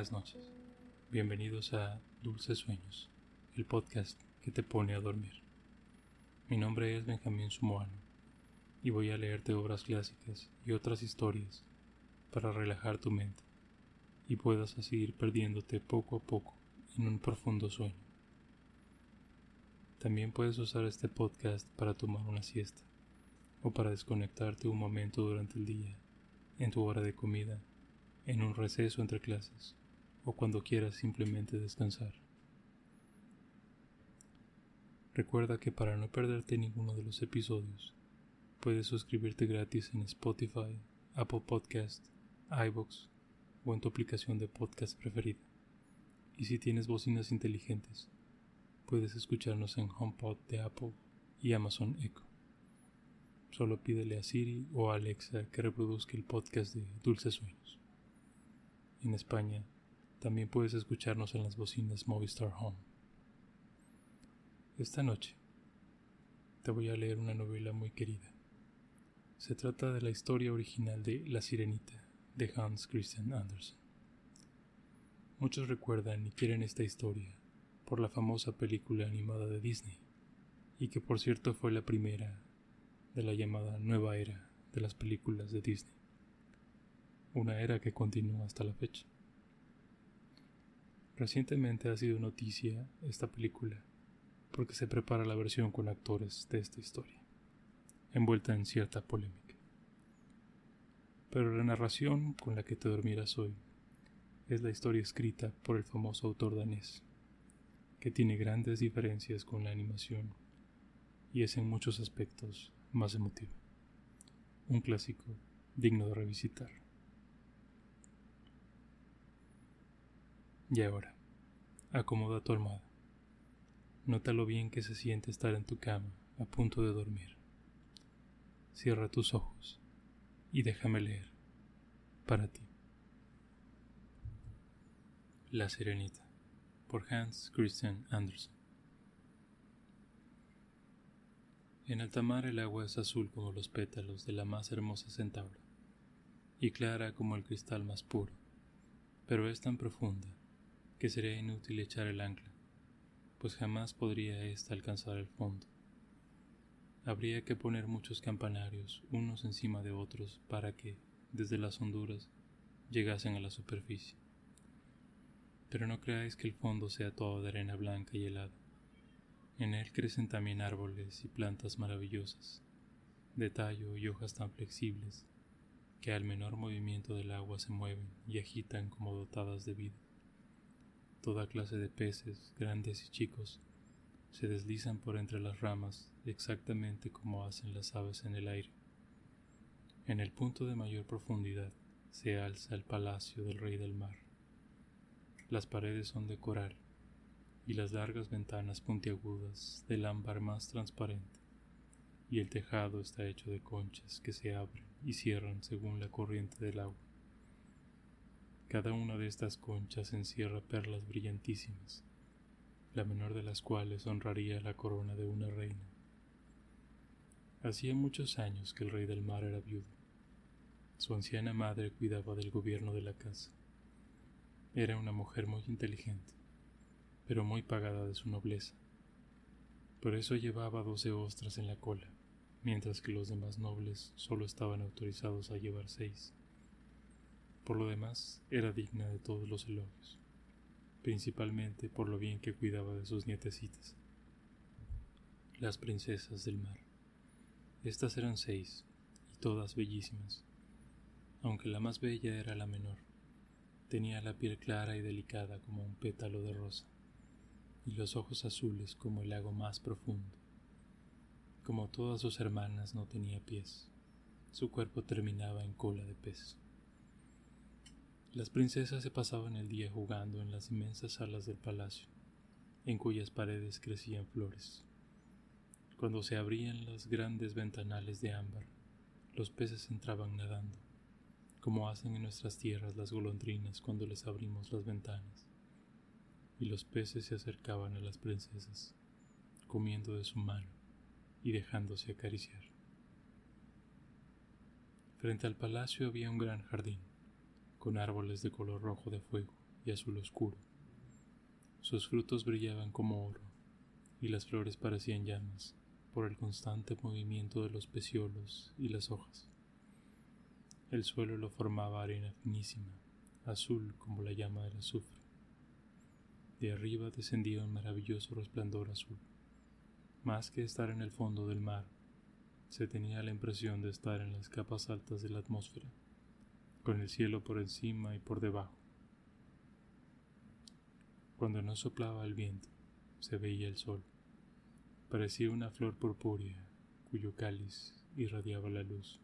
Buenas noches. Bienvenidos a Dulces Sueños, el podcast que te pone a dormir. Mi nombre es Benjamín Sumoano y voy a leerte obras clásicas y otras historias para relajar tu mente y puedas así ir perdiéndote poco a poco en un profundo sueño. También puedes usar este podcast para tomar una siesta o para desconectarte un momento durante el día, en tu hora de comida en un receso entre clases o cuando quieras simplemente descansar. Recuerda que para no perderte ninguno de los episodios, puedes suscribirte gratis en Spotify, Apple Podcast, iBox o en tu aplicación de podcast preferida. Y si tienes bocinas inteligentes, puedes escucharnos en HomePod de Apple y Amazon Echo. Solo pídele a Siri o Alexa que reproduzca el podcast de Dulces Sueños en España, también puedes escucharnos en las bocinas Movistar Home. Esta noche te voy a leer una novela muy querida. Se trata de la historia original de La Sirenita de Hans Christian Andersen. Muchos recuerdan y quieren esta historia por la famosa película animada de Disney, y que por cierto fue la primera de la llamada nueva era de las películas de Disney una era que continúa hasta la fecha. Recientemente ha sido noticia esta película porque se prepara la versión con actores de esta historia, envuelta en cierta polémica. Pero la narración con la que te dormirás hoy es la historia escrita por el famoso autor danés, que tiene grandes diferencias con la animación y es en muchos aspectos más emotiva. Un clásico digno de revisitar. Y ahora, acomoda tu almohada. Nota lo bien que se siente estar en tu cama a punto de dormir. Cierra tus ojos y déjame leer para ti. La Sirenita por Hans Christian Andersen. En alta mar el agua es azul como los pétalos de la más hermosa centaura y clara como el cristal más puro, pero es tan profunda que sería inútil echar el ancla, pues jamás podría ésta alcanzar el fondo. Habría que poner muchos campanarios unos encima de otros para que, desde las honduras, llegasen a la superficie. Pero no creáis que el fondo sea todo de arena blanca y helada. En él crecen también árboles y plantas maravillosas, de tallo y hojas tan flexibles que al menor movimiento del agua se mueven y agitan como dotadas de vida. Toda clase de peces, grandes y chicos, se deslizan por entre las ramas exactamente como hacen las aves en el aire. En el punto de mayor profundidad se alza el palacio del rey del mar. Las paredes son de coral y las largas ventanas puntiagudas del ámbar más transparente, y el tejado está hecho de conchas que se abren y cierran según la corriente del agua. Cada una de estas conchas encierra perlas brillantísimas, la menor de las cuales honraría la corona de una reina. Hacía muchos años que el rey del mar era viudo. Su anciana madre cuidaba del gobierno de la casa. Era una mujer muy inteligente, pero muy pagada de su nobleza. Por eso llevaba doce ostras en la cola, mientras que los demás nobles solo estaban autorizados a llevar seis. Por lo demás, era digna de todos los elogios, principalmente por lo bien que cuidaba de sus nietecitas. Las princesas del mar. Estas eran seis, y todas bellísimas, aunque la más bella era la menor. Tenía la piel clara y delicada como un pétalo de rosa, y los ojos azules como el lago más profundo. Como todas sus hermanas no tenía pies, su cuerpo terminaba en cola de pez. Las princesas se pasaban el día jugando en las inmensas salas del palacio, en cuyas paredes crecían flores. Cuando se abrían las grandes ventanales de ámbar, los peces entraban nadando, como hacen en nuestras tierras las golondrinas cuando les abrimos las ventanas, y los peces se acercaban a las princesas, comiendo de su mano y dejándose acariciar. Frente al palacio había un gran jardín, con árboles de color rojo de fuego y azul oscuro. Sus frutos brillaban como oro, y las flores parecían llamas por el constante movimiento de los peciolos y las hojas. El suelo lo formaba arena finísima, azul como la llama del azufre. De arriba descendía un maravilloso resplandor azul. Más que estar en el fondo del mar, se tenía la impresión de estar en las capas altas de la atmósfera, con el cielo por encima y por debajo. Cuando no soplaba el viento, se veía el sol. Parecía una flor purpúrea cuyo cáliz irradiaba la luz.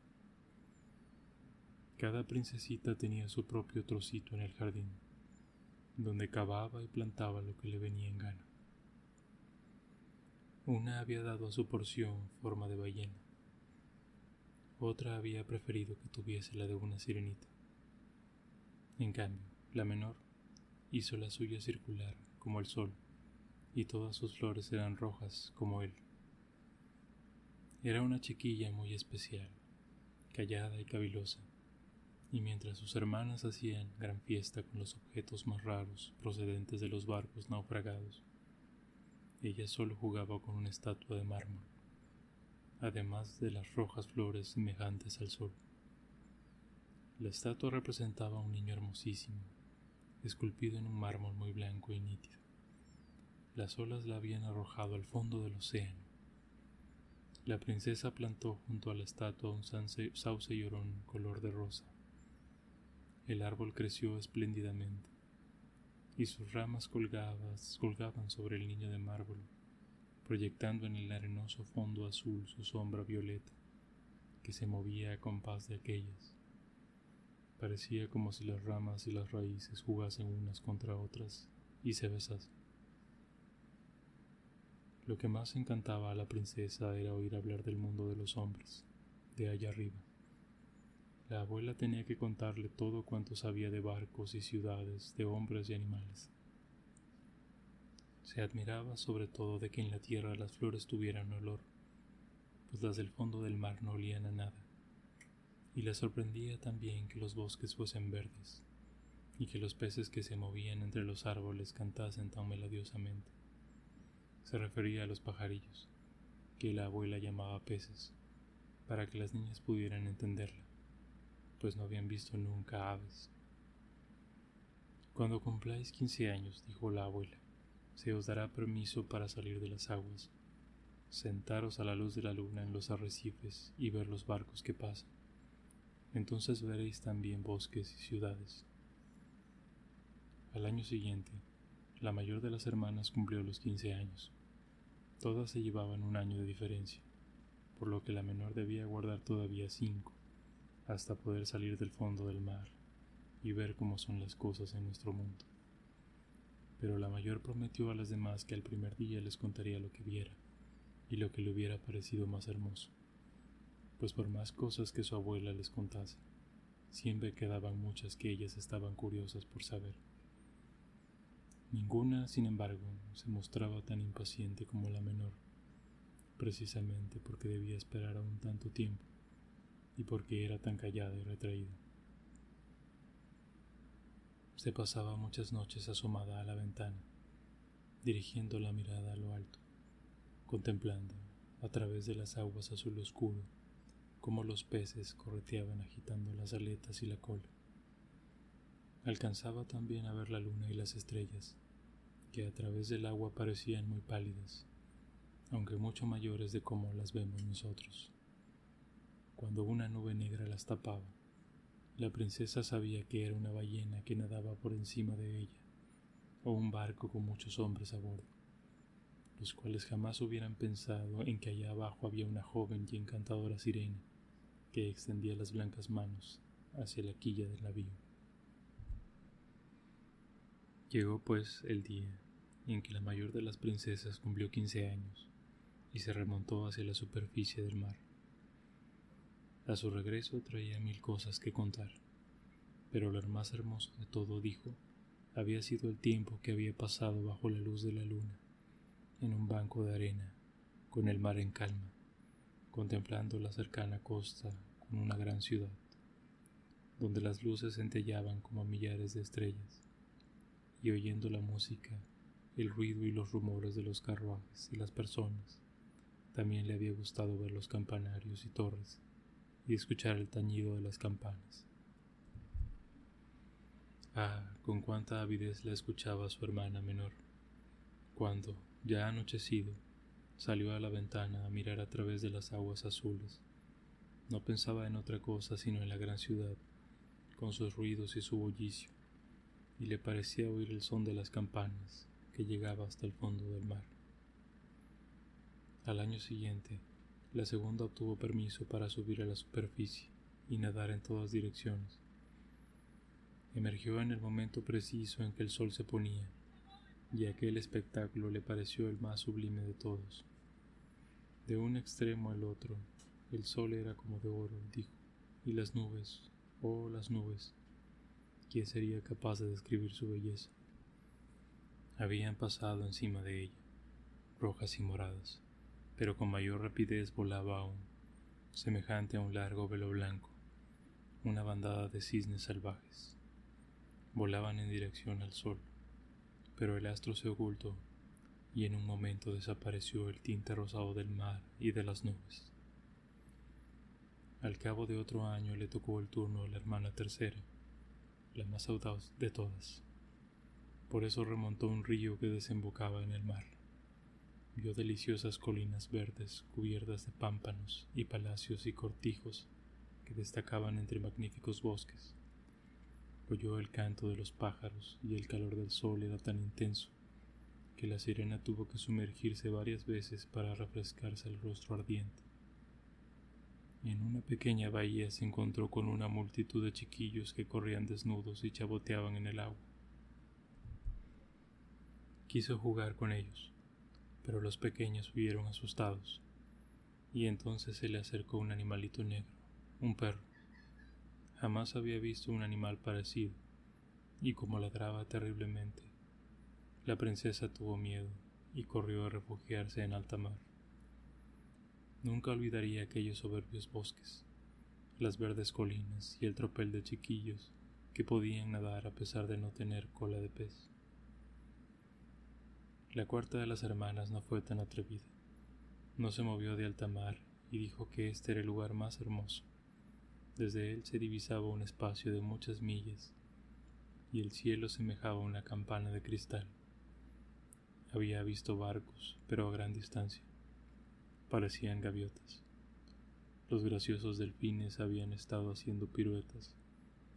Cada princesita tenía su propio trocito en el jardín donde cavaba y plantaba lo que le venía en gana. Una había dado a su porción forma de ballena, otra había preferido que tuviese la de una sirenita. En cambio, la menor hizo la suya circular como el sol, y todas sus flores eran rojas como él. Era una chiquilla muy especial, callada y cavilosa, y mientras sus hermanas hacían gran fiesta con los objetos más raros procedentes de los barcos naufragados, ella solo jugaba con una estatua de mármol, además de las rojas flores semejantes al sol. La estatua representaba a un niño hermosísimo, esculpido en un mármol muy blanco y nítido. Las olas la habían arrojado al fondo del océano. La princesa plantó junto a la estatua un sauce llorón color de rosa el árbol creció espléndidamente, y sus ramas colgaban sobre el niño de mármol, proyectando en el arenoso fondo azul su sombra violeta, que se movía a compás de aquellas. Parecía como si las ramas y las raíces jugasen unas contra otras y se besasen. Lo que más encantaba a la princesa era oír hablar del mundo de los hombres, de allá arriba. La abuela tenía que contarle todo cuanto sabía de barcos y ciudades, de hombres y animales. Se admiraba sobre todo de que en la tierra las flores tuvieran olor, pues las del fondo del mar no olían a nada, y le sorprendía también que los bosques fuesen verdes, y que los peces que se movían entre los árboles cantasen tan melodiosamente. Se refería a los pajarillos, que la abuela llamaba peces, para que las niñas pudieran entenderla pues no habían visto nunca aves. Cuando cumpláis quince años, dijo la abuela, se os dará permiso para salir de las aguas, sentaros a la luz de la luna en los arrecifes y ver los barcos que pasan. Entonces veréis también bosques y ciudades. Al año siguiente, la mayor de las hermanas cumplió los quince años. Todas se llevaban un año de diferencia, por lo que la menor debía guardar todavía cinco hasta poder salir del fondo del mar y ver cómo son las cosas en nuestro mundo. Pero la mayor prometió a las demás que al primer día les contaría lo que viera y lo que le hubiera parecido más hermoso, pues por más cosas que su abuela les contase, siempre quedaban muchas que ellas estaban curiosas por saber. Ninguna, sin embargo, se mostraba tan impaciente como la menor, precisamente porque debía esperar aún tanto tiempo y por qué era tan callada y retraída. Se pasaba muchas noches asomada a la ventana, dirigiendo la mirada a lo alto, contemplando, a través de las aguas azul oscuro, cómo los peces correteaban agitando las aletas y la cola. Alcanzaba también a ver la luna y las estrellas, que a través del agua parecían muy pálidas, aunque mucho mayores de cómo las vemos nosotros cuando una nube negra las tapaba. La princesa sabía que era una ballena que nadaba por encima de ella, o un barco con muchos hombres a bordo, los cuales jamás hubieran pensado en que allá abajo había una joven y encantadora sirena que extendía las blancas manos hacia la quilla del navío. Llegó pues el día en que la mayor de las princesas cumplió quince años y se remontó hacia la superficie del mar. A su regreso traía mil cosas que contar, pero lo más hermoso de todo, dijo, había sido el tiempo que había pasado bajo la luz de la luna, en un banco de arena, con el mar en calma, contemplando la cercana costa con una gran ciudad, donde las luces centellaban como millares de estrellas, y oyendo la música, el ruido y los rumores de los carruajes y las personas. También le había gustado ver los campanarios y torres y escuchar el tañido de las campanas. Ah, con cuánta avidez la escuchaba su hermana menor, cuando, ya anochecido, salió a la ventana a mirar a través de las aguas azules. No pensaba en otra cosa sino en la gran ciudad, con sus ruidos y su bullicio, y le parecía oír el son de las campanas que llegaba hasta el fondo del mar. Al año siguiente, la segunda obtuvo permiso para subir a la superficie y nadar en todas direcciones. Emergió en el momento preciso en que el sol se ponía, y aquel espectáculo le pareció el más sublime de todos. De un extremo al otro, el sol era como de oro, dijo, y las nubes, oh las nubes, ¿quién sería capaz de describir su belleza? Habían pasado encima de ella, rojas y moradas pero con mayor rapidez volaba aún, semejante a un largo velo blanco, una bandada de cisnes salvajes. Volaban en dirección al sol, pero el astro se ocultó y en un momento desapareció el tinte rosado del mar y de las nubes. Al cabo de otro año le tocó el turno a la hermana tercera, la más audaz de todas. Por eso remontó un río que desembocaba en el mar vio deliciosas colinas verdes cubiertas de pámpanos y palacios y cortijos que destacaban entre magníficos bosques. Oyó el canto de los pájaros y el calor del sol era tan intenso que la sirena tuvo que sumergirse varias veces para refrescarse el rostro ardiente. En una pequeña bahía se encontró con una multitud de chiquillos que corrían desnudos y chaboteaban en el agua. Quiso jugar con ellos, pero los pequeños huyeron asustados. Y entonces se le acercó un animalito negro, un perro. Jamás había visto un animal parecido, y como ladraba terriblemente, la princesa tuvo miedo y corrió a refugiarse en alta mar. Nunca olvidaría aquellos soberbios bosques, las verdes colinas y el tropel de chiquillos que podían nadar a pesar de no tener cola de pez. La cuarta de las hermanas no fue tan atrevida. No se movió de alta mar y dijo que este era el lugar más hermoso. Desde él se divisaba un espacio de muchas millas y el cielo semejaba una campana de cristal. Había visto barcos, pero a gran distancia. Parecían gaviotas. Los graciosos delfines habían estado haciendo piruetas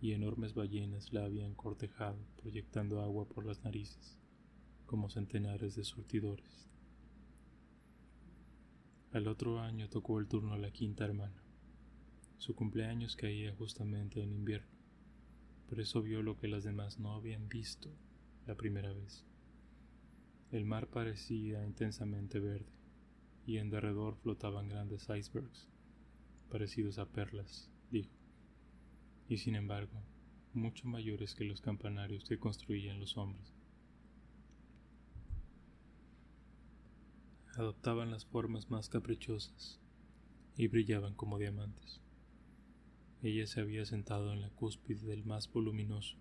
y enormes ballenas la habían cortejado proyectando agua por las narices como centenares de surtidores. Al otro año tocó el turno a la quinta hermana. Su cumpleaños caía justamente en invierno, por eso vio lo que las demás no habían visto la primera vez. El mar parecía intensamente verde, y en derredor flotaban grandes icebergs, parecidos a perlas, dijo, y sin embargo, mucho mayores que los campanarios que construían los hombres. adoptaban las formas más caprichosas y brillaban como diamantes. Ella se había sentado en la cúspide del más voluminoso,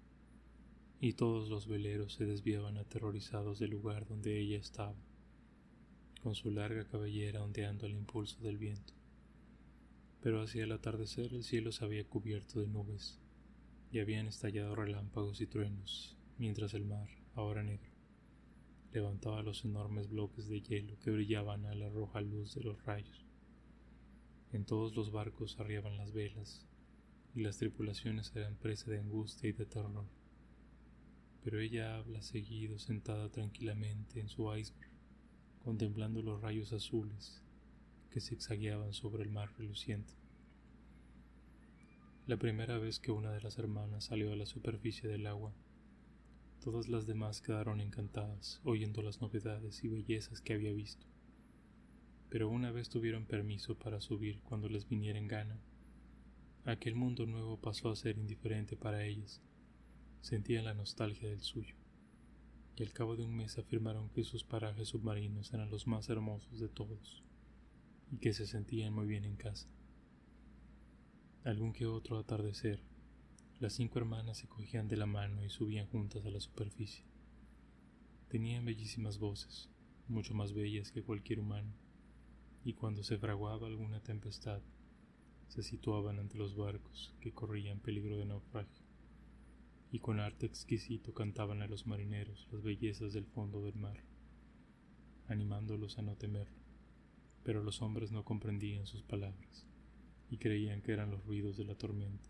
y todos los veleros se desviaban aterrorizados del lugar donde ella estaba, con su larga cabellera ondeando al impulso del viento. Pero hacia el atardecer el cielo se había cubierto de nubes, y habían estallado relámpagos y truenos, mientras el mar, ahora negro, levantaba los enormes bloques de hielo que brillaban a la roja luz de los rayos. En todos los barcos arriaban las velas, y las tripulaciones eran presa de angustia y de terror. Pero ella habla seguido sentada tranquilamente en su iceberg, contemplando los rayos azules que zigzagueaban sobre el mar reluciente. La primera vez que una de las hermanas salió a la superficie del agua, Todas las demás quedaron encantadas, oyendo las novedades y bellezas que había visto. Pero una vez tuvieron permiso para subir cuando les viniera en gana, aquel mundo nuevo pasó a ser indiferente para ellas. Sentían la nostalgia del suyo, y al cabo de un mes afirmaron que sus parajes submarinos eran los más hermosos de todos, y que se sentían muy bien en casa. Algún que otro atardecer las cinco hermanas se cogían de la mano y subían juntas a la superficie, Tenían bellísimas voces, mucho más bellas que cualquier humano, y cuando se fraguaba alguna tempestad, se situaban ante los barcos que corrían peligro de naufragio, y con arte exquisito cantaban a los marineros las bellezas del fondo del mar, animándolos a no temerlo. Pero los hombres no comprendían sus palabras y creían que eran los ruidos de la tormenta,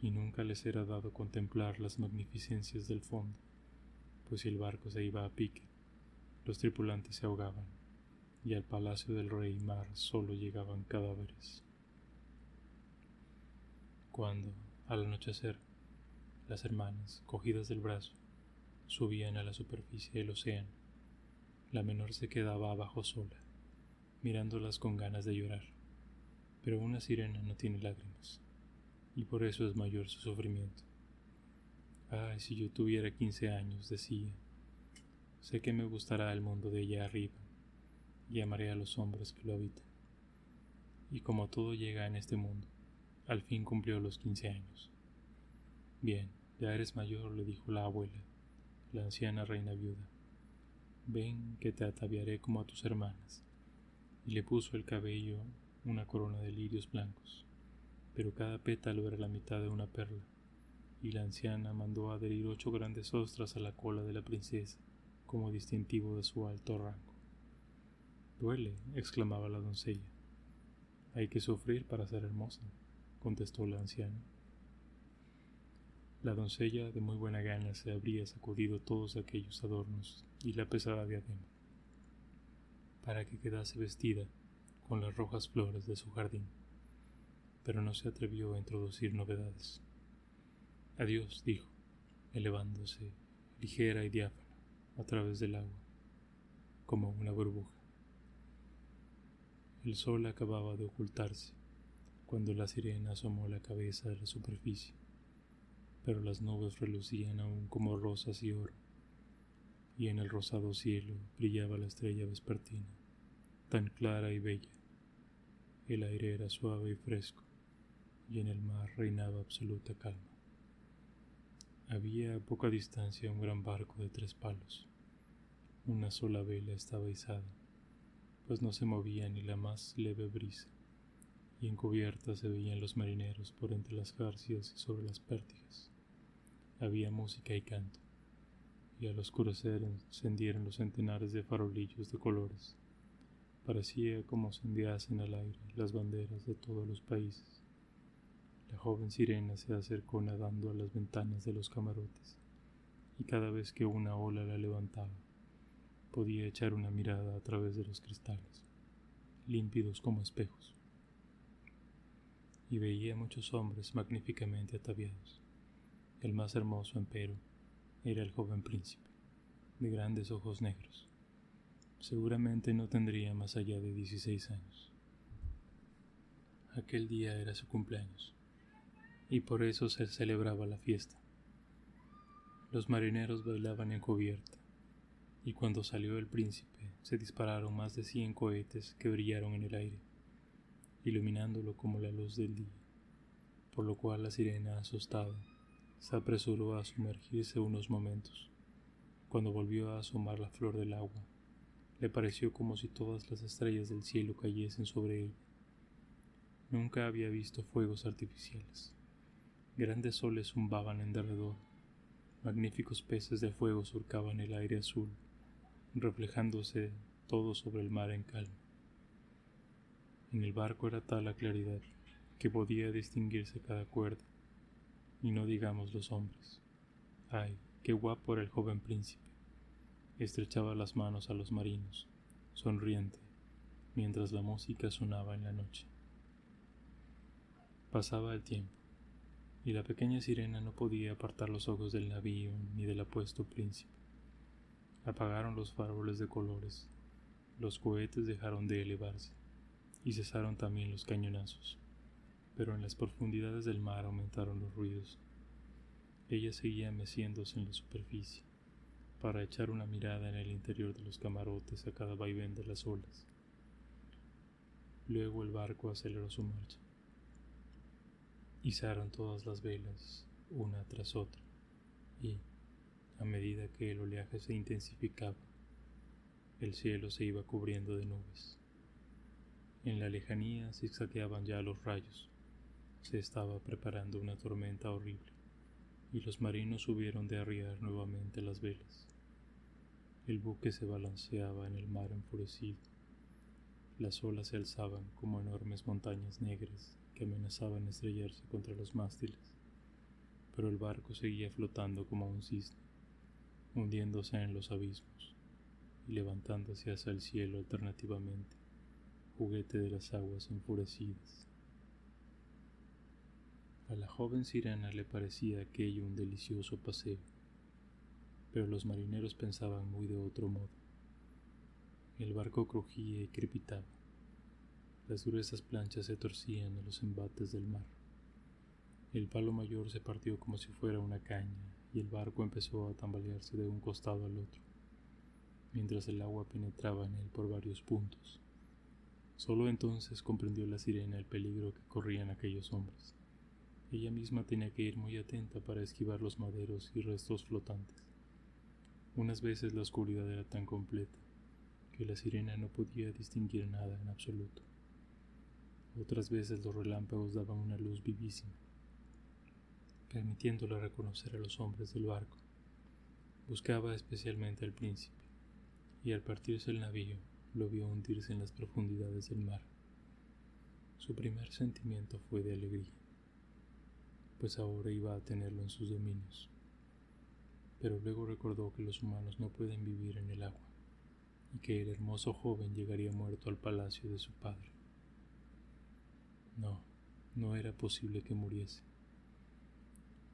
y nunca les era dado contemplar las magnificencias del fondo, pues si el barco se iba a pique, los tripulantes se ahogaban, y al palacio del rey mar solo llegaban cadáveres. Cuando, al anochecer, las hermanas, cogidas del brazo, subían a la superficie del océano, la menor se quedaba abajo sola, mirándolas con ganas de llorar. Pero una sirena no tiene lágrimas, y por eso es mayor su sufrimiento. Ay, si yo tuviera quince años, decía, sé que me gustará el mundo de allá arriba, y amaré a los hombres que lo habitan. Y como todo llega en este mundo, al fin cumplió los quince años. Bien, ya eres mayor, le dijo la abuela, la anciana reina viuda. Ven que te ataviaré como a tus hermanas. Y le puso el cabello una corona de lirios blancos, pero cada pétalo era la mitad de una perla, y la anciana mandó adherir ocho grandes ostras a la cola de la princesa, como distintivo de su alto rango. Duele, exclamaba la doncella. Hay que sufrir para ser hermosa contestó la anciana. La doncella de muy buena gana se habría sacudido todos aquellos adornos y la pesada diadema, para que quedase vestida con las rojas flores de su jardín, pero no se atrevió a introducir novedades. Adiós, dijo, elevándose ligera y diáfana a través del agua, como una burbuja. El sol acababa de ocultarse cuando la sirena asomó la cabeza de la superficie, pero las nubes relucían aún como rosas y oro, y en el rosado cielo brillaba la estrella vespertina, tan clara y bella. El aire era suave y fresco, y en el mar reinaba absoluta calma. Había a poca distancia un gran barco de tres palos. Una sola vela estaba izada, pues no se movía ni la más leve brisa y en cubierta se veían los marineros por entre las garcias y sobre las pértigas. Había música y canto, y al oscurecer encendieron los centenares de farolillos de colores. Parecía como se al aire las banderas de todos los países. La joven sirena se acercó nadando a las ventanas de los camarotes, y cada vez que una ola la levantaba, podía echar una mirada a través de los cristales, límpidos como espejos y veía muchos hombres magníficamente ataviados. El más hermoso, empero, era el joven príncipe, de grandes ojos negros. Seguramente no tendría más allá de 16 años. Aquel día era su cumpleaños, y por eso se celebraba la fiesta. Los marineros bailaban en cubierta, y cuando salió el príncipe se dispararon más de cien cohetes que brillaron en el aire iluminándolo como la luz del día, por lo cual la sirena, asustada, se apresuró a sumergirse unos momentos. Cuando volvió a asomar la flor del agua, le pareció como si todas las estrellas del cielo cayesen sobre ella. Nunca había visto fuegos artificiales. Grandes soles zumbaban en derredor, magníficos peces de fuego surcaban el aire azul, reflejándose todo sobre el mar en calma. En el barco era tal la claridad que podía distinguirse cada cuerda, y no digamos los hombres. Ay, qué guapo era el joven príncipe. Estrechaba las manos a los marinos, sonriente, mientras la música sonaba en la noche. Pasaba el tiempo, y la pequeña sirena no podía apartar los ojos del navío ni del apuesto príncipe. Apagaron los faroles de colores, los cohetes dejaron de elevarse, y cesaron también los cañonazos, pero en las profundidades del mar aumentaron los ruidos. Ella seguía meciéndose en la superficie, para echar una mirada en el interior de los camarotes a cada vaivén de las olas. Luego el barco aceleró su marcha. Izaron todas las velas, una tras otra, y, A medida que el oleaje se intensificaba, el cielo se iba cubriendo de nubes. En la lejanía zigzagueaban ya los rayos. Se estaba preparando una tormenta horrible, y los marinos hubieron de arriar nuevamente las velas. El buque se balanceaba en el mar enfurecido. Las olas se alzaban como enormes montañas negras que amenazaban estrellarse contra los mástiles, pero el barco seguía flotando como un cisne hundiéndose en los abismos y levantándose hacia el cielo alternativamente, juguete de las aguas enfurecidas. A la joven sirena le parecía aquello un delicioso paseo, pero los marineros pensaban muy de otro modo. El barco crujía y crepitaba. Las gruesas planchas se torcían en los embates del mar. El palo mayor se partió como si fuera una caña y el barco empezó a tambalearse de un costado al otro, mientras el agua penetraba en él por varios puntos. Solo entonces comprendió la sirena el peligro que corrían aquellos hombres. Ella misma tenía que ir muy atenta para esquivar los maderos y restos flotantes. Unas veces la oscuridad era tan completa que la sirena no podía distinguir nada en absoluto. Otras veces los relámpagos daban una luz vivísima permitiéndole reconocer a los hombres del barco. Buscaba especialmente al príncipe, y al partirse el navío lo vio hundirse en las profundidades del mar. Su primer sentimiento fue de alegría, pues ahora iba a tenerlo en sus dominios. Pero luego recordó que los humanos no pueden vivir en el agua, y que el hermoso joven llegaría muerto al palacio de su padre. No, no era posible que muriese.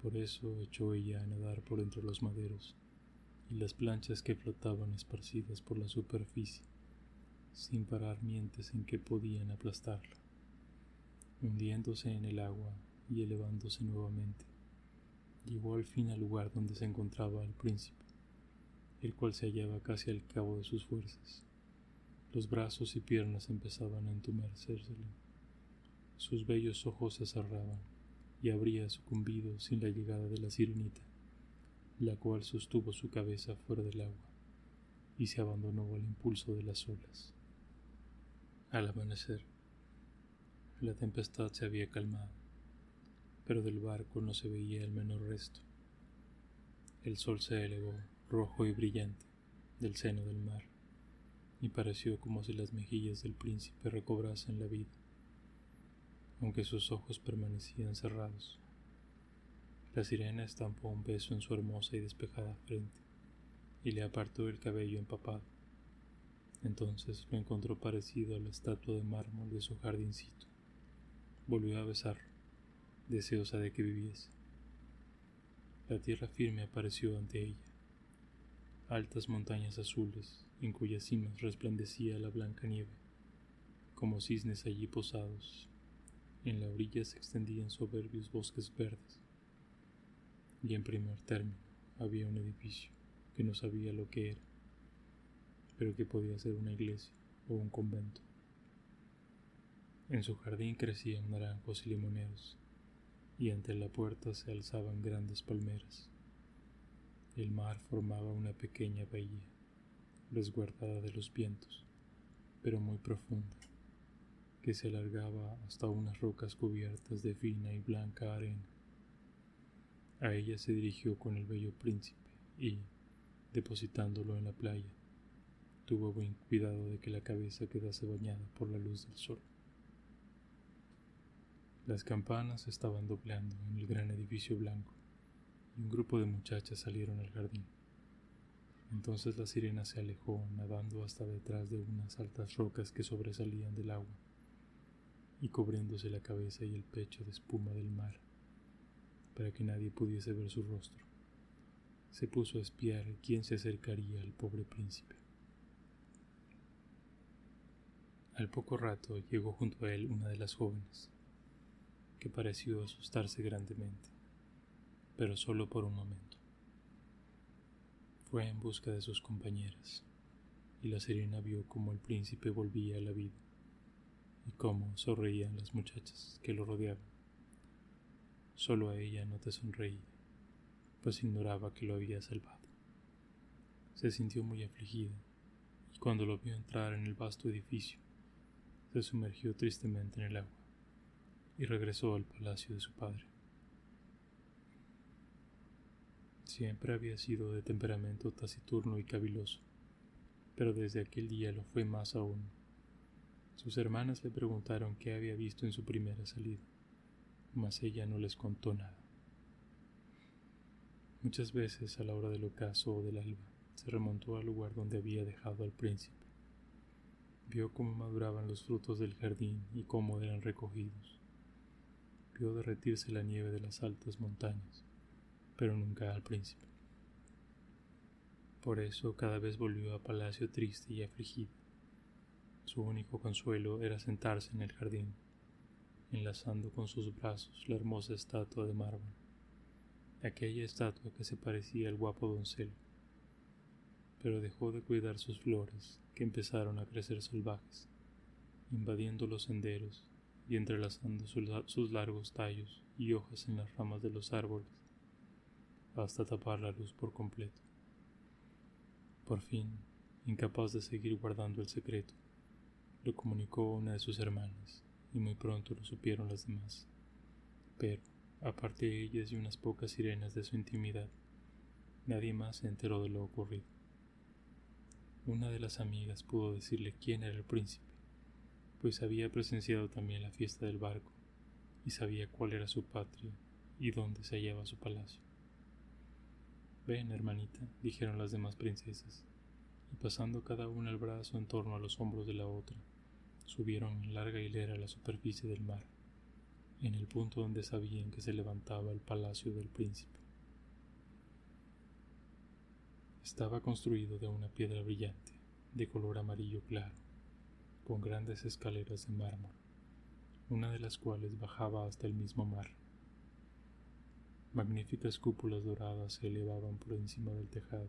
Por eso echó ella a nadar por entre los maderos y las planchas que flotaban esparcidas por la superficie, sin parar mientes en que podían aplastarla, hundiéndose en el agua y elevándose nuevamente. Llegó al fin al lugar donde se encontraba el príncipe, el cual se hallaba casi al cabo de sus fuerzas. Los brazos y piernas empezaban a entumecérsele. Sus bellos ojos se cerraban y habría sucumbido sin la llegada de la sirenita, la cual sostuvo su cabeza fuera del agua y se abandonó al impulso de las olas. Al amanecer, la tempestad se había calmado, pero del barco no se veía el menor resto. El sol se elevó, rojo y brillante, del seno del mar, y pareció como si las mejillas del príncipe recobrasen la vida aunque sus ojos permanecían cerrados. La sirena estampó un beso en su hermosa y despejada frente y le apartó el cabello empapado. Entonces lo encontró parecido a la estatua de mármol de su jardincito. Volvió a besarlo, deseosa de que viviese. La tierra firme apareció ante ella, altas montañas azules en cuyas cimas resplandecía la blanca nieve, como cisnes allí posados en la orilla se extendían soberbios bosques verdes. Y en primer término había un edificio que no sabía lo que era, pero que podía ser una iglesia o un convento. En su jardín crecían naranjos y limoneros, y ante la puerta se alzaban grandes palmeras. El mar formaba una pequeña bahía, resguardada de los vientos, pero muy profunda que se alargaba hasta unas rocas cubiertas de fina y blanca arena. A ella se dirigió con el bello príncipe y, depositándolo en la playa, tuvo buen cuidado de que la cabeza quedase bañada por la luz del sol. Las campanas estaban doblando en el gran edificio blanco y un grupo de muchachas salieron al jardín. Entonces la sirena se alejó nadando hasta detrás de unas altas rocas que sobresalían del agua y cubriéndose la cabeza y el pecho de espuma del mar, para que nadie pudiese ver su rostro. Se puso a espiar quién se acercaría al pobre príncipe. Al poco rato llegó junto a él una de las jóvenes, pareció asustarse grandemente, pero solo por un momento. Fue en busca de sus compañeras, y la sirena vio cómo el príncipe volvía a la vida y cómo sonreían las muchachas que lo rodeaban. Solo a ella no te sonreía, pues ignoraba que lo había salvado. se sintió muy afligida y cuando lo vio entrar en el vasto edificio, se sumergió tristemente en el agua y regresó al palacio de su padre. Siempre había sido de temperamento taciturno y caviloso, pero desde aquel día lo fue más aún. Sus hermanas le preguntaron qué había visto en su primera salida, mas ella no les contó nada. Muchas veces a la hora del ocaso o del alba se remontó al lugar donde había dejado al príncipe. Vio cómo maduraban los frutos del jardín y cómo eran recogidos. Vio derretirse la nieve de las altas montañas pero nunca al príncipe. Por eso cada vez volvió a palacio triste y afligido. Su único consuelo era sentarse en el jardín, enlazando con sus brazos la hermosa estatua de mármol, aquella estatua que se parecía al guapo doncel, pero dejó de cuidar sus flores, que empezaron a crecer salvajes, invadiendo los senderos y entrelazando sus largos tallos y hojas en las ramas de los árboles hasta tapar la luz por completo. Por fin, incapaz de seguir guardando el secreto, lo comunicó una de sus hermanas, y muy pronto lo supieron las demás. Pero, aparte de ellas y unas pocas sirenas de su intimidad, nadie más se enteró de lo ocurrido. Una de las amigas pudo decirle quién era el príncipe, pues había presenciado también la fiesta del barco y sabía cuál era su patria y dónde se hallaba su palacio. Ven, hermanita, dijeron las demás princesas, y pasando cada una el brazo en torno a los hombros de la otra, subieron en larga hilera a la superficie del mar, en el punto donde sabían que se levantaba el palacio del príncipe. Estaba construido de una piedra brillante, de color amarillo claro, con grandes escaleras de mármol, una de las cuales bajaba hasta el mismo mar. Magníficas cúpulas doradas se elevaban por encima del tejado,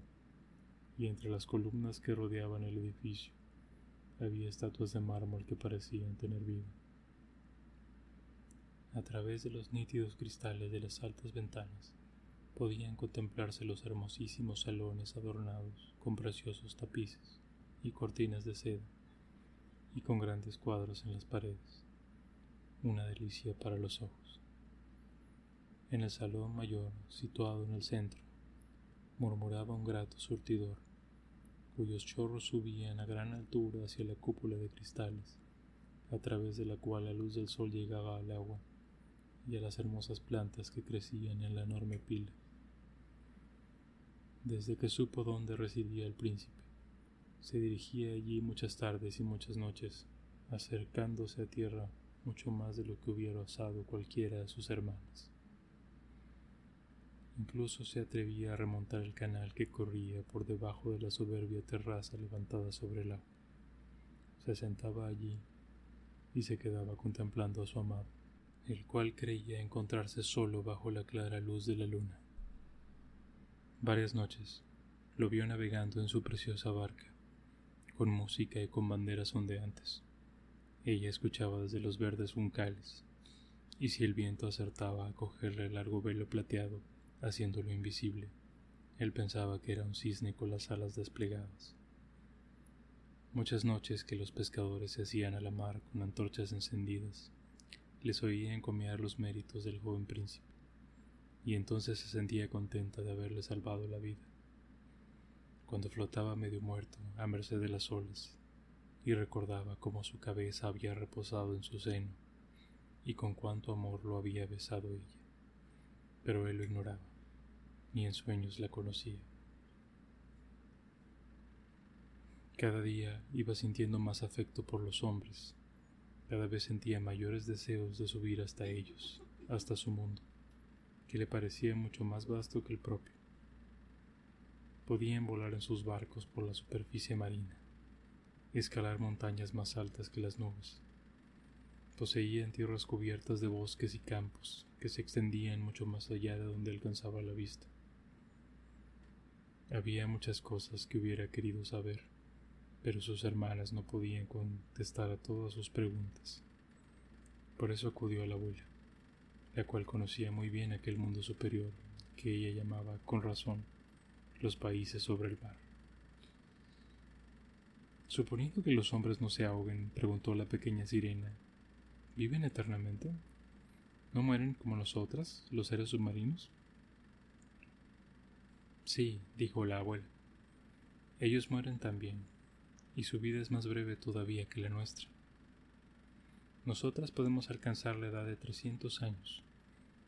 y entre las columnas que rodeaban el edificio había estatuas de mármol que parecían tener vida. A través de los nítidos cristales de las altas ventanas podían contemplarse los hermosísimos salones adornados con preciosos tapices y cortinas de seda, y con grandes cuadros en las paredes, una delicia para los ojos. En el salón mayor, situado en el centro, murmuraba un grato surtidor, cuyos chorros subían a gran altura hacia la cúpula de cristales, a través de la cual la luz del sol llegaba al agua y a las hermosas plantas que crecían en la enorme pila. Desde que supo dónde residía el príncipe, se dirigía allí muchas tardes y muchas noches, acercándose a tierra mucho más de lo que hubiera osado cualquiera de sus hermanas. Incluso se atrevía a remontar el canal que corría por debajo de la soberbia terraza levantada sobre el agua. Se sentaba allí y se quedaba contemplando a su amado, el cual creía encontrarse solo bajo la clara luz de la luna. Varias noches lo vio navegando en su preciosa barca, con música y con banderas ondeantes. Ella escuchaba desde los verdes juncales, y si el viento acertaba a cogerle el largo velo plateado haciéndolo invisible. Él pensaba que era un cisne con las alas desplegadas. Muchas noches que los pescadores se hacían a la mar con antorchas encendidas, les oía encomiar los méritos del joven príncipe, y entonces se sentía contenta de haberle salvado la vida. Cuando flotaba medio muerto a merced de las olas, y recordaba cómo su cabeza había reposado en su seno, y con cuánto amor lo había besado ella pero él lo ignoraba, ni en sueños la conocía. Cada día iba sintiendo más afecto por los hombres, cada vez sentía mayores deseos de subir hasta ellos, hasta su mundo, que le parecía mucho más vasto que el propio. Podían volar en sus barcos por la superficie marina, escalar montañas más altas que las nubes, Poseían tierras cubiertas de bosques y campos que se extendían mucho más allá de donde alcanzaba la vista. Había muchas cosas que hubiera querido saber, pero sus hermanas no podían contestar a todas sus preguntas. Por eso acudió a la abuela, la cual conocía muy bien aquel mundo superior que ella llamaba con razón los países sobre el mar. Suponiendo que los hombres no se ahoguen, preguntó la pequeña sirena, ¿viven eternamente? ¿No mueren como nosotras, los seres submarinos? Sí, dijo la abuela. Ellos mueren también, y su vida es más breve todavía que la nuestra. Nosotras podemos alcanzar la edad de 300 años,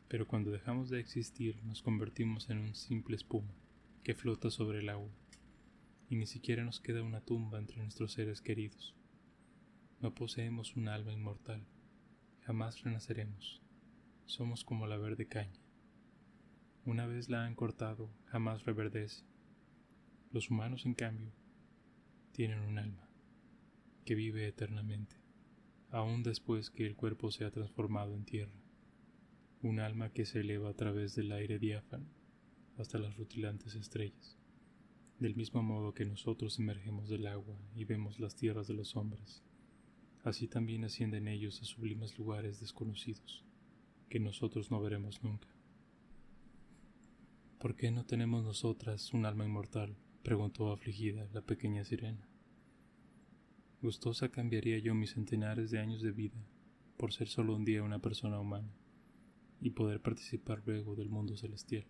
pero cuando dejamos de existir nos convertimos en un simple espuma que flota sobre el agua, y ni siquiera nos queda una tumba entre nuestros seres queridos. No poseemos un alma inmortal, jamás renaceremos, somos como la verde caña. Una vez la han cortado, jamás reverdece. Los humanos, en cambio, tienen un alma que vive eternamente, aun después que el cuerpo se ha transformado en tierra. Un alma que se eleva a través del aire diáfano hasta las rutilantes estrellas. Del mismo modo que nosotros emergemos del agua y vemos las tierras de los hombres, así también ascienden ellos a sublimes lugares desconocidos, que nosotros no veremos nunca. ¿Por qué no tenemos nosotras un alma inmortal? preguntó afligida la pequeña sirena. Gustosa cambiaría yo mis centenares de años de vida por ser solo un día una persona humana y poder participar luego del mundo celestial.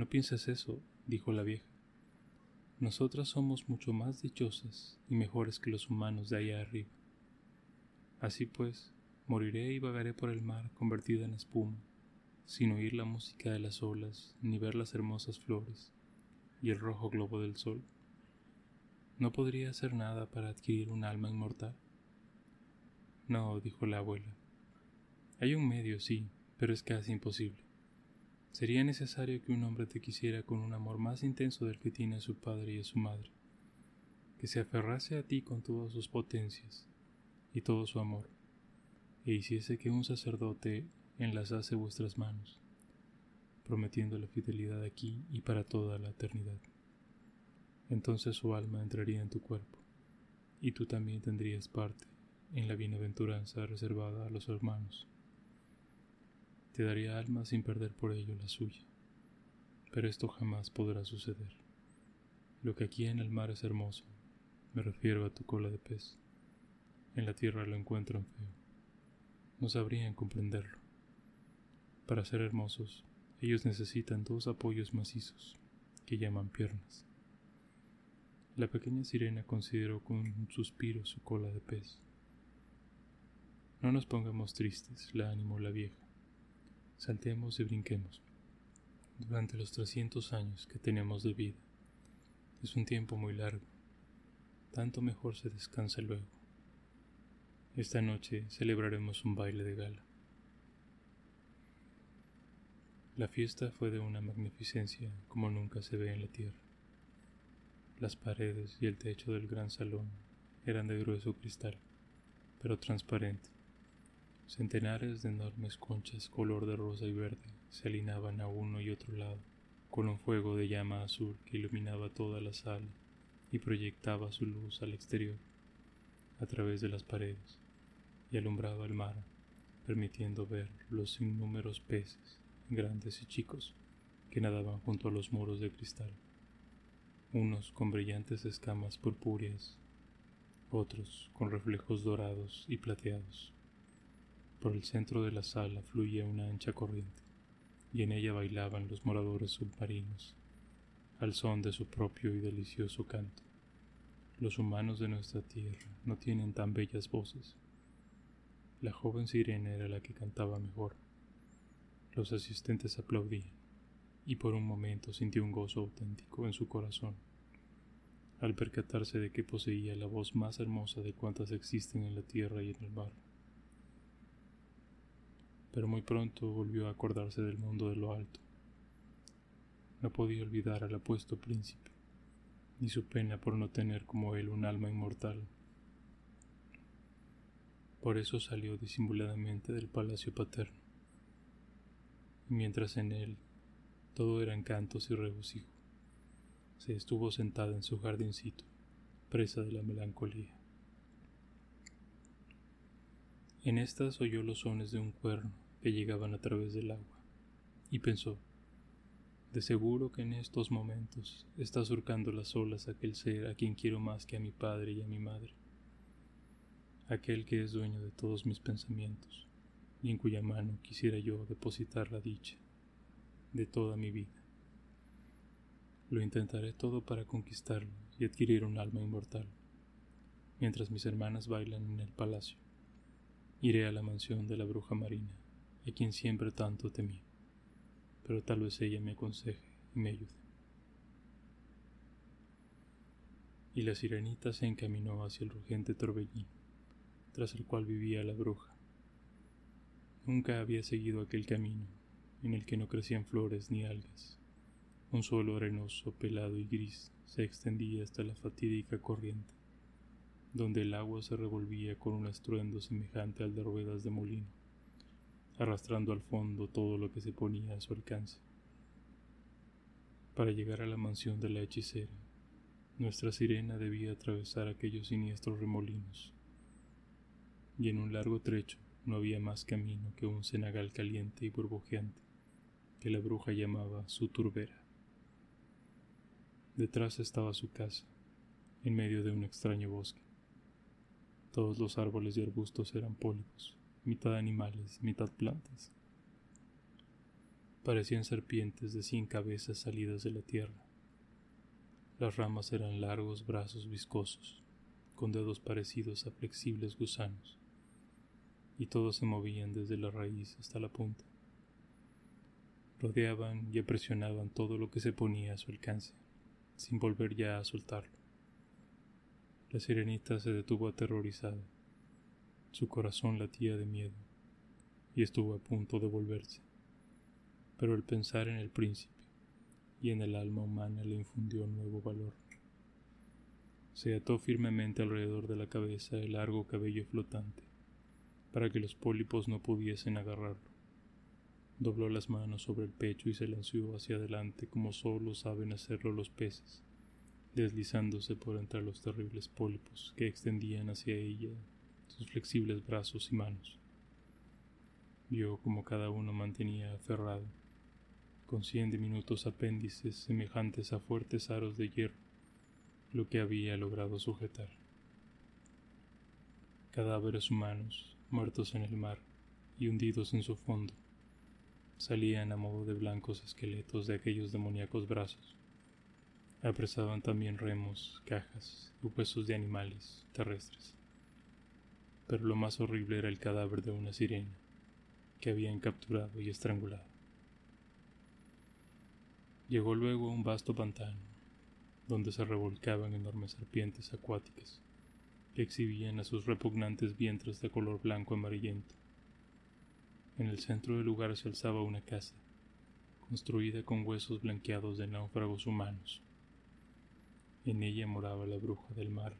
No pienses eso, dijo la vieja. Nosotras somos mucho más dichosas y mejores que los humanos de allá arriba. Así pues, moriré y vagaré por el mar convertida en espuma sin oír la música de las olas ni ver las hermosas flores y el rojo globo del sol. ¿No podría hacer nada para adquirir un alma inmortal? No, dijo la abuela. Hay un medio, sí, pero es casi imposible. Sería necesario que un hombre te quisiera con un amor más intenso del que tiene a su padre y a su madre, que se aferrase a ti con todas sus potencias y todo su amor, e hiciese que un sacerdote enlazase vuestras manos, prometiendo la fidelidad aquí y para toda la eternidad. Entonces su alma entraría en tu cuerpo, y tú también tendrías parte en la bienaventuranza reservada a los hermanos. Te daría alma sin perder por ello la suya, pero esto jamás podrá suceder. Lo que aquí en el mar es hermoso, me refiero a tu cola de pez, en la tierra lo encuentran feo. No sabrían comprenderlo. Para ser hermosos, ellos necesitan dos apoyos macizos, que llaman piernas. La pequeña sirena consideró con un suspiro su cola de pez. No nos pongamos tristes, la animó la vieja. Saltemos y brinquemos. Durante los trescientos años que tenemos de vida. Es un tiempo muy largo. Tanto mejor se descansa luego. Esta noche celebraremos un baile de gala. La fiesta fue de una magnificencia como nunca se ve en la tierra. Las paredes y el techo del gran salón eran de grueso cristal, pero transparente. Centenares de enormes conchas color de rosa y verde se alineaban a uno y otro lado, con un fuego de llama azul que iluminaba toda la sala y proyectaba su luz al exterior, a través de las paredes, y alumbraba el mar, permitiendo ver los innúmeros peces grandes y chicos, que nadaban junto a los muros de cristal, unos con brillantes escamas purpúreas, otros con reflejos dorados y plateados. Por el centro de la sala fluía una ancha corriente, y en ella bailaban los moradores submarinos, al son de su propio y delicioso canto. Los humanos de nuestra tierra no tienen tan bellas voces. La joven sirena era la que cantaba mejor los asistentes aplaudían, y por un momento sintió un gozo auténtico en su corazón, al percatarse de que poseía la voz más hermosa de cuantas existen en la tierra y en el mar. Pero muy pronto volvió a acordarse del mundo de lo alto. No podía olvidar al apuesto príncipe, ni su pena por no tener como él un alma inmortal. Por eso salió disimuladamente del palacio paterno mientras en él todo era encantos y regocijo. Se estuvo sentada en su jardincito, presa de la melancolía. En estas oyó los sones de un cuerno que llegaban a través del agua, y pensó, De seguro que en estos momentos está surcando las olas aquel ser a quien quiero más que a mi padre y a mi madre, aquel que es dueño de todos mis pensamientos y en cuya mano quisiera yo depositar la dicha de toda mi vida. Lo intentaré todo para conquistarlo y adquirir un alma inmortal, mientras mis hermanas bailan en el palacio. Iré a la mansión de la bruja marina, quien siempre tanto temí, pero tal vez ella me aconseje y me ayude. Y la sirenita se encaminó hacia el urgente torbellino, tras el cual vivía la bruja. Nunca había seguido aquel camino, en el que no crecían flores ni algas. Un suelo arenoso, pelado y gris se extendía hasta la fatídica corriente, donde el agua se revolvía con un estruendo semejante al de ruedas de molino, arrastrando al fondo todo lo que se ponía a su alcance. Para llegar a la mansión de la hechicera, nuestra sirena debía atravesar aquellos siniestros remolinos, y en un largo trecho no había más camino que un cenagal caliente y burbujeante, que la bruja llamaba su turbera. Detrás estaba su casa, en medio de un extraño bosque. Todos los árboles y arbustos eran pólipos, mitad animales, mitad plantas. Parecían serpientes de cien cabezas salidas de la tierra. Las ramas eran largos brazos viscosos, con dedos parecidos a flexibles gusanos, y todos se movían desde la raíz hasta la punta rodeaban y apresionaban todo lo que se ponía a su alcance, sin volver ya a soltarlo. La sirenita se detuvo aterrorizada. Su corazón latía de miedo y estuvo a punto de volverse. Pero el pensar en el príncipe y en el alma humana le infundió nuevo valor. Se ató firmemente alrededor de la cabeza el largo cabello flotante, para que los pólipos no pudiesen agarrarlo Dobló las manos sobre el pecho y se lanzó hacia adelante como solo saben hacerlo los peces, deslizándose por entre los terribles pólipos que extendían hacia ella sus flexibles brazos y manos. Vio como cada uno mantenía aferrado, con cien diminutos apéndices semejantes a fuertes aros de hierro, lo que había logrado sujetar. Cadáveres humanos, muertos en el mar y hundidos en su fondo, salían a modo de blancos esqueletos de aquellos demoníacos brazos. Apresaban también remos, cajas y huesos de animales terrestres. Pero lo más horrible era el cadáver de una sirena que habían capturado y estrangulado. Llegó luego a un vasto pantano, donde se revolcaban enormes serpientes acuáticas que exhibían a sus repugnantes vientres de color blanco amarillento en el centro del lugar se alzaba una casa, construida con huesos blanqueados de náufragos humanos. En ella moraba la bruja del mar,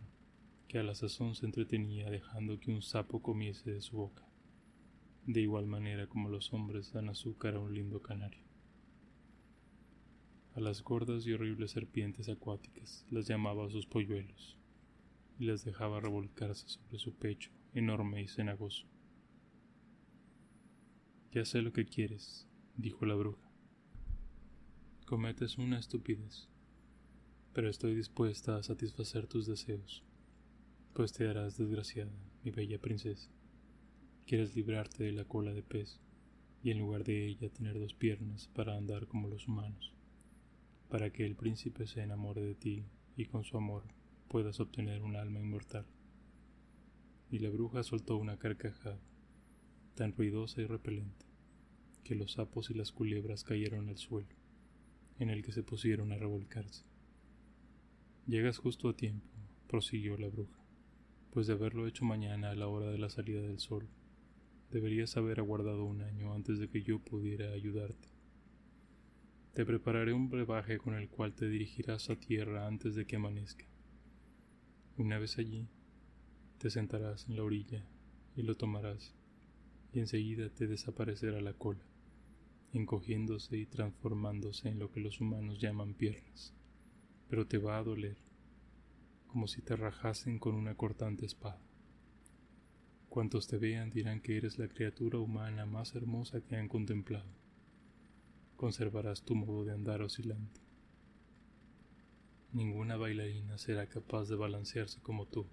que a la sazón se entretenía dejando que un sapo comiese de su boca, de igual manera como los hombres dan azúcar a un lindo canario. A las gordas y horribles serpientes acuáticas las llamaba sus polluelos, y las dejaba revolcarse sobre su pecho enorme y cenagoso. Ya sé lo que quieres, dijo la bruja. Cometes una estupidez, pero estoy dispuesta a satisfacer tus deseos, pues te harás desgraciada, mi bella princesa. Quieres librarte de la cola de pez y en lugar de ella tener dos piernas para andar como los humanos, para que el príncipe se enamore de ti y con su amor puedas obtener un alma inmortal. Y la bruja soltó una carcajada tan ruidosa y repelente, que los sapos y las culebras cayeron al suelo, en el que se pusieron a revolcarse. Llegas justo a tiempo, prosiguió la bruja, pues de haberlo hecho mañana a la hora de la salida del sol, deberías haber aguardado un año antes de que yo pudiera ayudarte. Te prepararé un brebaje con el cual te dirigirás a tierra antes de que amanezca. Una vez allí, te sentarás en la orilla y lo tomarás y enseguida te desaparecerá la cola, encogiéndose y transformándose en lo que los humanos llaman piernas, pero te va a doler, como si te rajasen con una cortante espada. Cuantos te vean dirán que eres la criatura humana más hermosa que han contemplado. conservarás tu modo de andar oscilante. Ninguna bailarina será capaz de balancearse como tú,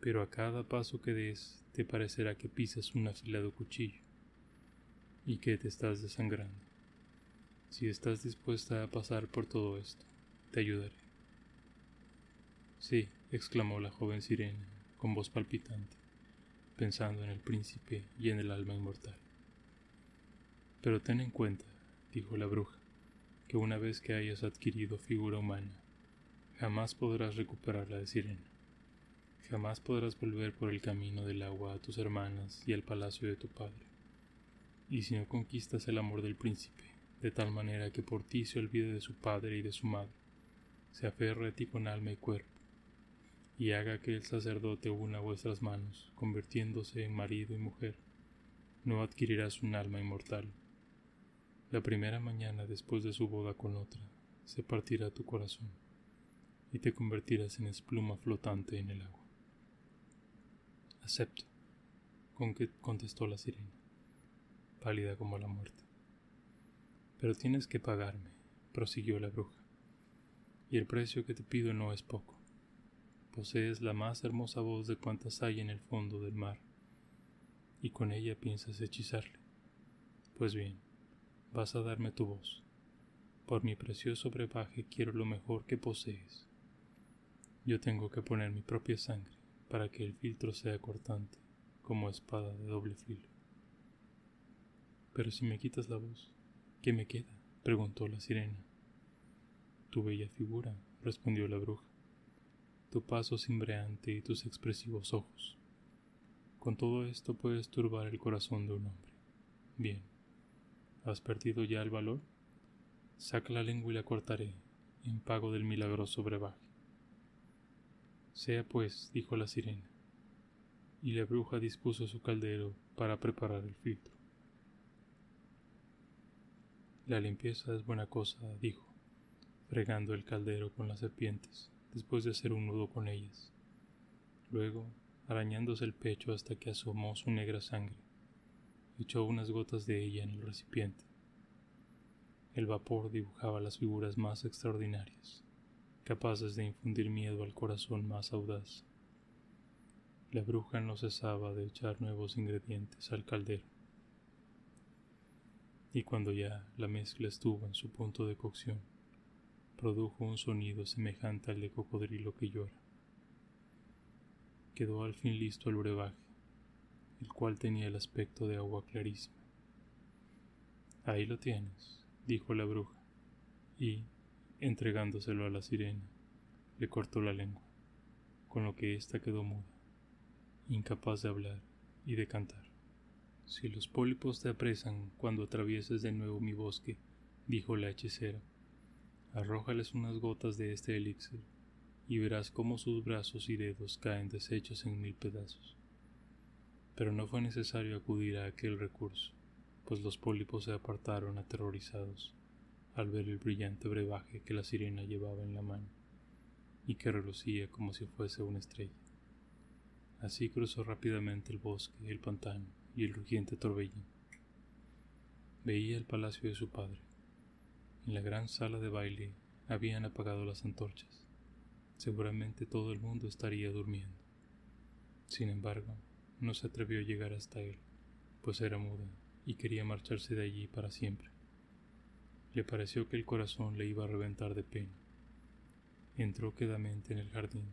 pero a cada paso que des te parecerá que pisas un afilado cuchillo y que te estás desangrando. Si estás dispuesta a pasar por todo esto, te ayudaré. Sí, exclamó la joven sirena con voz palpitante, pensando en el príncipe y en el alma inmortal. Pero ten en cuenta, dijo la bruja, que una vez que hayas adquirido figura humana, Jamás podrás recuperarla de sirena. Jamás podrás volver por el camino del agua a tus hermanas y al palacio de tu padre. Y si no conquistas el amor del príncipe, de tal manera que por ti se olvide de su padre y de su madre, se aferre a ti con alma y cuerpo, y haga que el sacerdote una vuestras manos, convirtiéndose en marido y mujer, no adquirirás un alma inmortal. La primera mañana después de su boda con otra, se partirá tu corazón y te convertirás en espluma flotante en el agua. Acepto, con que contestó la sirena, pálida como la muerte. Pero tienes que pagarme, prosiguió la bruja, y el precio que te pido no es poco. Posees la más hermosa voz de cuantas hay en el fondo del mar, y con ella piensas hechizarle. Pues bien, vas a darme tu voz. Por mi precioso brebaje quiero lo mejor que posees. Yo tengo que poner mi propia sangre para que el filtro sea cortante, como espada de doble filo. Pero si me quitas la voz, ¿qué me queda? preguntó la sirena. Tu bella figura, respondió la bruja, tu paso cimbreante y tus expresivos ojos. Con todo esto puedes turbar el corazón de un hombre. Bien, ¿has perdido ya el valor? Saca la lengua y la cortaré, en pago del milagroso brebaje. Sea pues, dijo la sirena, y la bruja dispuso su caldero para preparar el filtro. La limpieza es buena cosa, dijo, fregando el caldero con las serpientes, después de hacer un nudo con ellas. Luego, arañándose el pecho hasta que asomó su negra sangre, echó unas gotas de ella en el recipiente. El vapor dibujaba las figuras más extraordinarias capaces de infundir miedo al corazón más audaz. La bruja no cesaba de echar nuevos ingredientes al caldero. Y cuando ya la mezcla estuvo en su punto de cocción, produjo un sonido semejante al de cocodrilo que llora. Quedó al fin listo el brebaje, el cual tenía el aspecto de agua clarísima. Ahí lo tienes, dijo la bruja, y, entregándoselo a la sirena, le cortó la lengua, con lo que ésta quedó muda, incapaz de hablar y de cantar. Si los pólipos te apresan cuando atravieses de nuevo mi bosque, dijo la hechicera, arrójales unas gotas de este elixir y verás cómo sus brazos y dedos caen deshechos en mil pedazos. Pero no fue necesario acudir a aquel recurso, pues los pólipos se apartaron aterrorizados al ver el brillante brebaje que la sirena llevaba en la mano y que relucía como si fuese una estrella. Así cruzó rápidamente el bosque, el pantano y el rugiente torbellino. Veía el palacio de su padre. En la gran sala de baile habían apagado las antorchas. Seguramente todo el mundo estaría durmiendo. Sin embargo, no se atrevió a llegar hasta él, pues era muda y quería marcharse de allí para siempre. Le pareció que el corazón le iba a reventar de pena. Entró quedamente en el jardín,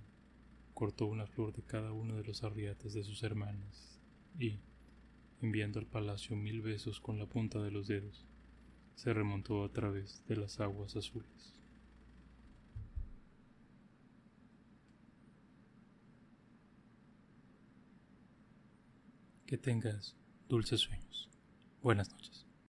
cortó una flor de cada uno de los arriates de sus hermanas y, enviando al palacio mil besos con la punta de los dedos, se remontó a través de las aguas azules. Que tengas dulces sueños. Buenas noches.